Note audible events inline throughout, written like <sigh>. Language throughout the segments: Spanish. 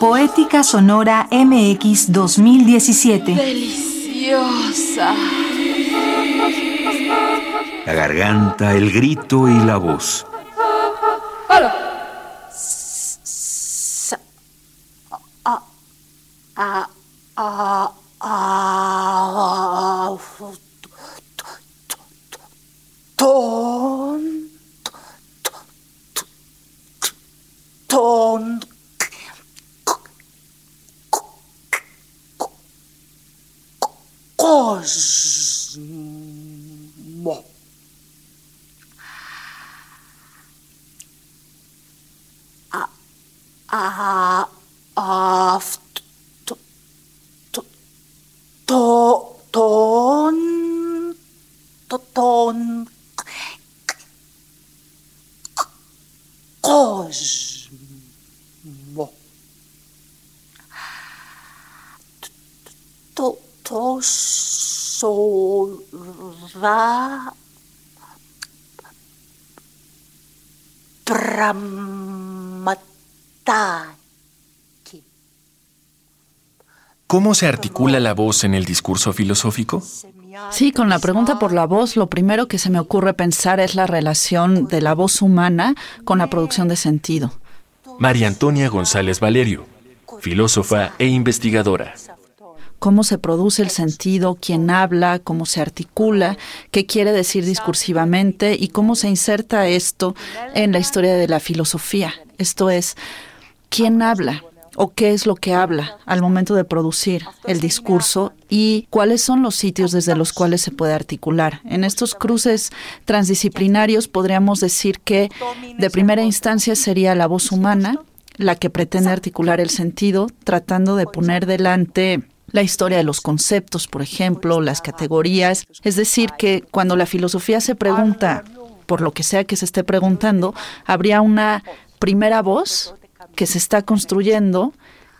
Poética Sonora MX 2017. Deliciosa. La garganta, el grito y la voz. Cosmo. A, a, af, to, to, to, ton, to, ton, cosmo. Pramataki. ¿Cómo se articula la voz en el discurso filosófico? Sí, con la pregunta por la voz, lo primero que se me ocurre pensar es la relación de la voz humana con la producción de sentido. María Antonia González Valerio, filósofa e investigadora. Cómo se produce el sentido, quién habla, cómo se articula, qué quiere decir discursivamente y cómo se inserta esto en la historia de la filosofía. Esto es, quién habla, o qué es lo que habla al momento de producir el discurso y cuáles son los sitios desde los cuales se puede articular. En estos cruces transdisciplinarios podríamos decir que de primera instancia sería la voz humana la que pretende articular el sentido, tratando de poner delante la historia de los conceptos, por ejemplo, las categorías. Es decir, que cuando la filosofía se pregunta por lo que sea que se esté preguntando, habría una primera voz que se está construyendo,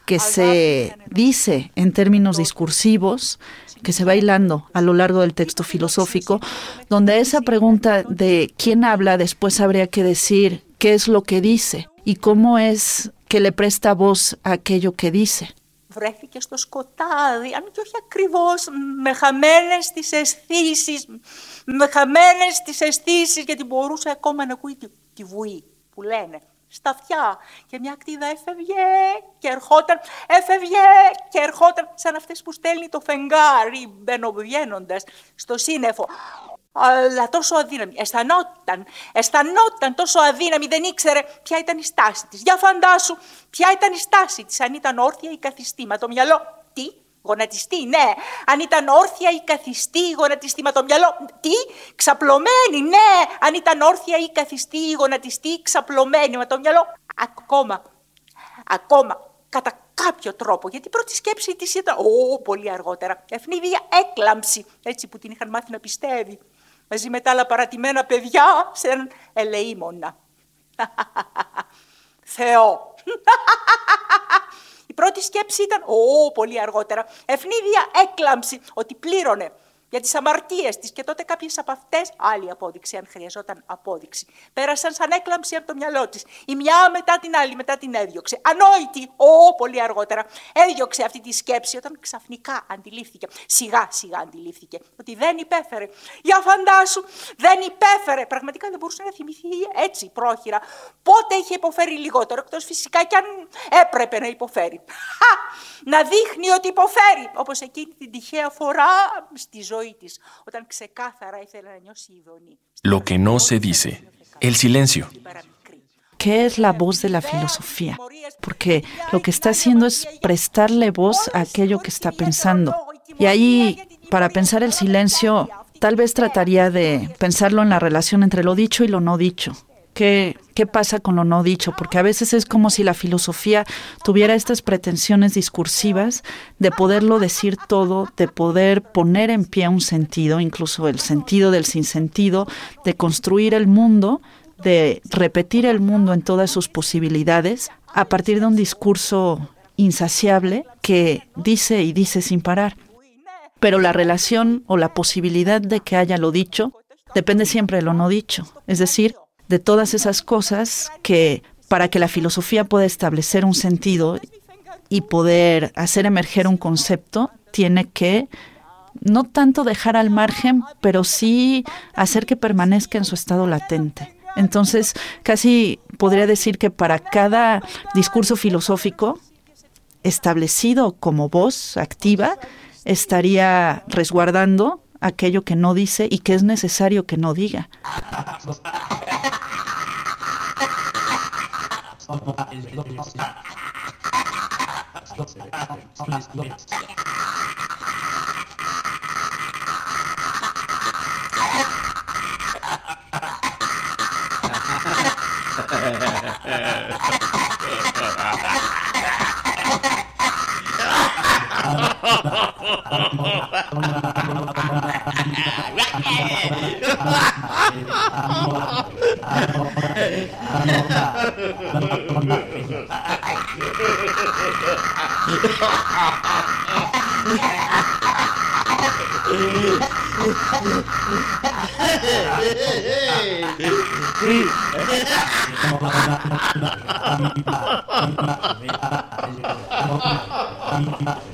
que se dice en términos discursivos, que se va hilando a lo largo del texto filosófico, donde esa pregunta de quién habla después habría que decir qué es lo que dice y cómo es que le presta voz a aquello que dice. Βρέθηκε στο σκοτάδι, αν και όχι ακριβώς, με χαμένες τις αισθήσεις, με χαμένες τις αισθήσεις, γιατί μπορούσε ακόμα να ακούει τη, τη βουή που λένε στα αυτιά. Και μια κτίδα έφευγε και ερχόταν, έφευγε και ερχόταν, σαν αυτές που στέλνει το φεγγάρι μπαινοβγαίνοντας στο σύννεφο. Αλλά τόσο αδύναμη. Αισθανόταν, αισθανόταν τόσο αδύναμη, δεν ήξερε ποια ήταν η στάση της. Για φαντάσου, ποια ήταν η στάση της, αν ήταν όρθια ή καθιστή. Μα το μυαλό, τι, Γονατιστή, ναι. Αν ήταν όρθια ή καθιστή, γονατιστή. Μα το μυαλό. Τι, ξαπλωμένη, ναι. Αν ήταν όρθια ή καθιστή, γονατιστή, ξαπλωμένη. Μα το μυαλό. Ακόμα. Ακόμα. Κατά κάποιο τρόπο. Γιατί η πρώτη σκέψη της ήταν. Ω, πολύ αργότερα. Ευνίδια έκλαμψη. Έτσι που την είχαν μάθει να πιστεύει. Μαζί με τα άλλα παρατημένα παιδιά σε έναν ελεήμονα. <laughs> Θεό. <laughs> Η πρώτη σκέψη ήταν, ω, πολύ αργότερα, ευνίδια έκλαμψη, ότι πλήρωνε για τις αμαρτίες της και τότε κάποιες από αυτές, άλλη απόδειξη, αν χρειαζόταν απόδειξη, πέρασαν σαν έκλαμψη από το μυαλό της. Η μια μετά την άλλη, μετά την έδιωξε. Ανόητη, ω, πολύ αργότερα, έδιωξε αυτή τη σκέψη όταν ξαφνικά αντιλήφθηκε, σιγά σιγά αντιλήφθηκε, ότι δεν υπέφερε. Για φαντάσου, δεν υπέφερε. Πραγματικά δεν μπορούσε να θυμηθεί έτσι πρόχειρα. Πότε είχε υποφέρει λιγότερο, εκτός φυσικά και αν έπρεπε να υποφέρει. Χα! Να δείχνει ότι υποφέρει, όπως εκείνη την τυχαία φορά στη ζωή Lo que no se dice, el silencio. ¿Qué es la voz de la filosofía? Porque lo que está haciendo es prestarle voz a aquello que está pensando. Y ahí, para pensar el silencio, tal vez trataría de pensarlo en la relación entre lo dicho y lo no dicho. ¿Qué, ¿Qué pasa con lo no dicho? Porque a veces es como si la filosofía tuviera estas pretensiones discursivas de poderlo decir todo, de poder poner en pie un sentido, incluso el sentido del sinsentido, de construir el mundo, de repetir el mundo en todas sus posibilidades a partir de un discurso insaciable que dice y dice sin parar. Pero la relación o la posibilidad de que haya lo dicho depende siempre de lo no dicho. Es decir, de todas esas cosas que para que la filosofía pueda establecer un sentido y poder hacer emerger un concepto, tiene que no tanto dejar al margen, pero sí hacer que permanezca en su estado latente. Entonces, casi podría decir que para cada discurso filosófico establecido como voz activa, estaría resguardando aquello que no dice y que es necesario que no diga. <laughs> I'm not <laughs> <laughs>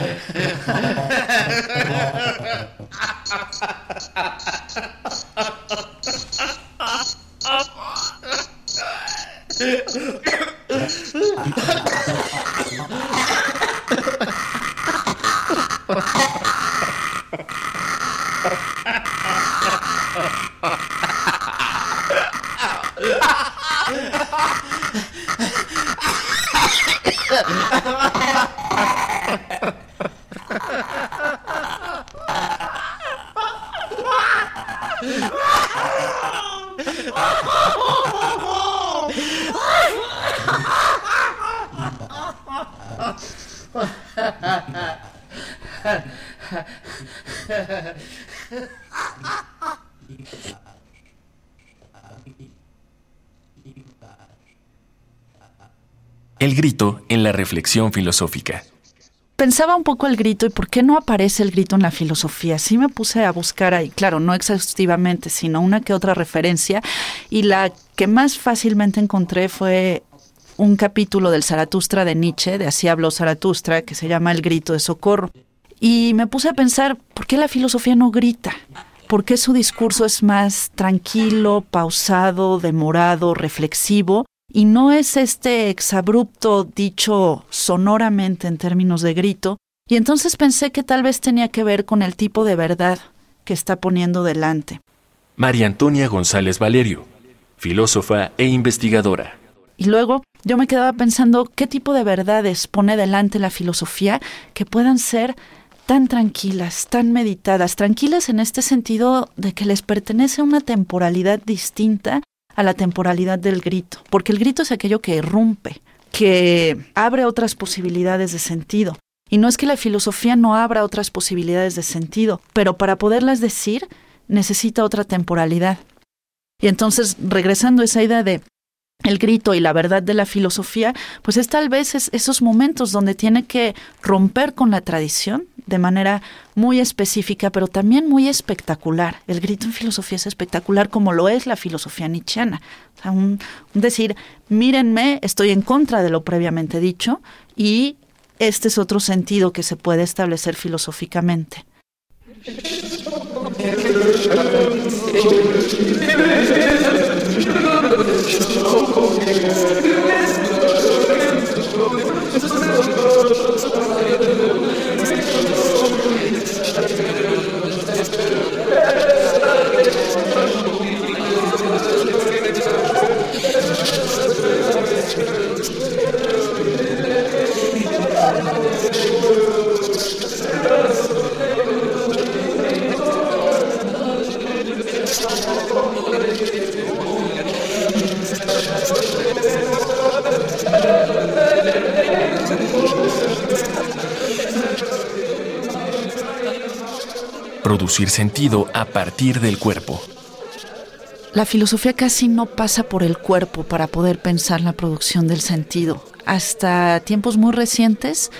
Yeah. <laughs> El grito en la reflexión filosófica. Pensaba un poco el grito y por qué no aparece el grito en la filosofía. Sí me puse a buscar ahí, claro, no exhaustivamente, sino una que otra referencia y la que más fácilmente encontré fue un capítulo del Zaratustra de Nietzsche, de Así habló Zaratustra, que se llama El grito de socorro. Y me puse a pensar, ¿por qué la filosofía no grita? ¿Por qué su discurso es más tranquilo, pausado, demorado, reflexivo? Y no es este exabrupto dicho sonoramente en términos de grito. Y entonces pensé que tal vez tenía que ver con el tipo de verdad que está poniendo delante. María Antonia González Valerio, filósofa e investigadora. Y luego yo me quedaba pensando qué tipo de verdades pone delante la filosofía que puedan ser tan tranquilas, tan meditadas, tranquilas en este sentido de que les pertenece una temporalidad distinta a la temporalidad del grito, porque el grito es aquello que irrumpe, que abre otras posibilidades de sentido. Y no es que la filosofía no abra otras posibilidades de sentido, pero para poderlas decir necesita otra temporalidad. Y entonces, regresando a esa idea de el grito y la verdad de la filosofía, pues es tal vez esos momentos donde tiene que romper con la tradición de manera muy específica, pero también muy espectacular. El grito en filosofía es espectacular como lo es la filosofía nietzscheana. Decir, mírenme, estoy en contra de lo previamente dicho y este es otro sentido que se puede establecer filosóficamente. <laughs> Sentido a partir del cuerpo. La filosofía casi no pasa por el cuerpo para poder pensar la producción del sentido. Hasta tiempos muy recientes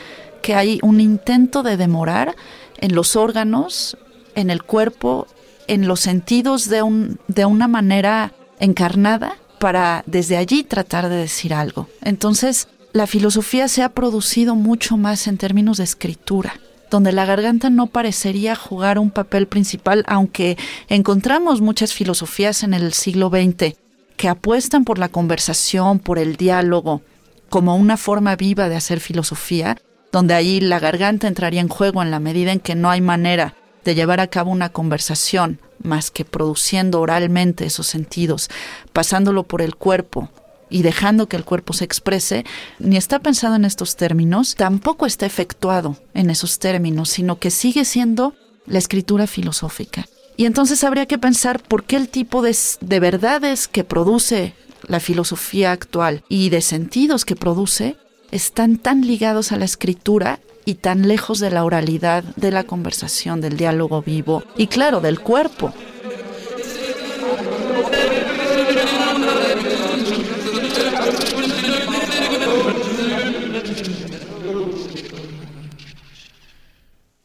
que hay un intento de demorar en los órganos, en el cuerpo, en los sentidos de, un, de una manera encarnada para desde allí tratar de decir algo. Entonces, la filosofía se ha producido mucho más en términos de escritura, donde la garganta no parecería jugar un papel principal, aunque encontramos muchas filosofías en el siglo XX que apuestan por la conversación, por el diálogo, como una forma viva de hacer filosofía, donde allí la garganta entraría en juego en la medida en que no hay manera de llevar a cabo una conversación más que produciendo oralmente esos sentidos, pasándolo por el cuerpo y dejando que el cuerpo se exprese, ni está pensado en estos términos, tampoco está efectuado en esos términos, sino que sigue siendo la escritura filosófica. Y entonces habría que pensar por qué el tipo de, de verdades que produce la filosofía actual y de sentidos que produce están tan ligados a la escritura y tan lejos de la oralidad, de la conversación, del diálogo vivo y claro, del cuerpo.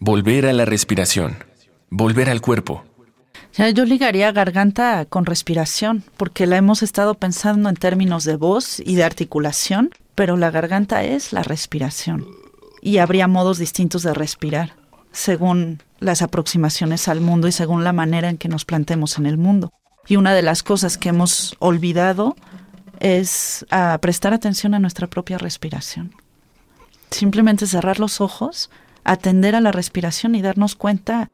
Volver a la respiración. Volver al cuerpo. Yo ligaría garganta con respiración, porque la hemos estado pensando en términos de voz y de articulación, pero la garganta es la respiración y habría modos distintos de respirar, según las aproximaciones al mundo y según la manera en que nos plantemos en el mundo. Y una de las cosas que hemos olvidado es a prestar atención a nuestra propia respiración. Simplemente cerrar los ojos, atender a la respiración y darnos cuenta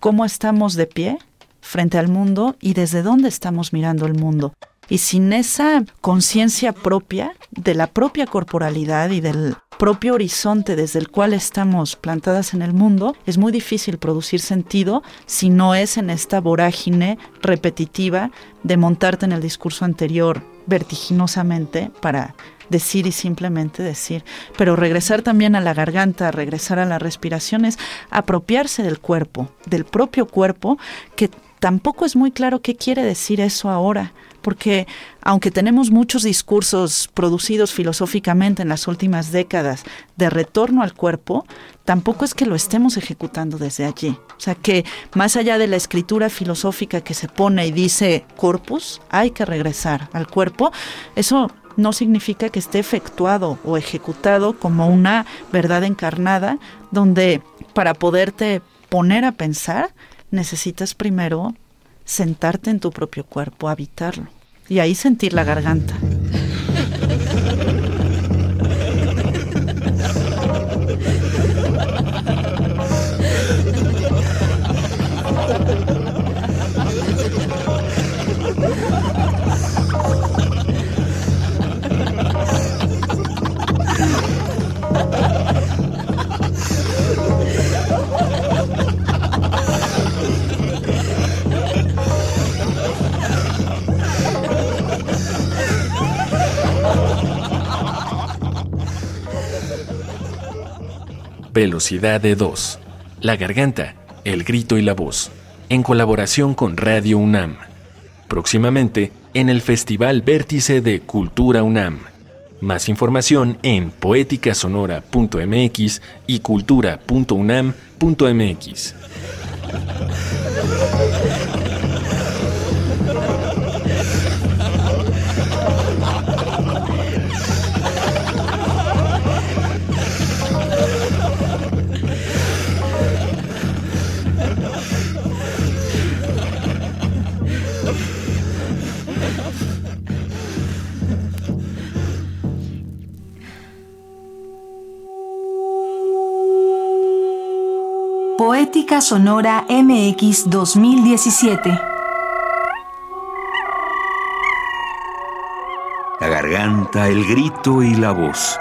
cómo estamos de pie frente al mundo y desde dónde estamos mirando el mundo. Y sin esa conciencia propia de la propia corporalidad y del propio horizonte desde el cual estamos plantadas en el mundo, es muy difícil producir sentido si no es en esta vorágine repetitiva de montarte en el discurso anterior vertiginosamente para decir y simplemente decir. Pero regresar también a la garganta, regresar a la respiración es apropiarse del cuerpo, del propio cuerpo, que tampoco es muy claro qué quiere decir eso ahora porque aunque tenemos muchos discursos producidos filosóficamente en las últimas décadas de retorno al cuerpo, tampoco es que lo estemos ejecutando desde allí. O sea que más allá de la escritura filosófica que se pone y dice corpus, hay que regresar al cuerpo, eso no significa que esté efectuado o ejecutado como una verdad encarnada, donde para poderte poner a pensar necesitas primero sentarte en tu propio cuerpo, habitarlo y ahí sentir la garganta. Velocidad de 2. La garganta, el grito y la voz. En colaboración con Radio UNAM. Próximamente en el Festival Vértice de Cultura UNAM. Más información en poéticasonora.mx y cultura.unam.mx. Poética Sonora MX 2017. La garganta, el grito y la voz.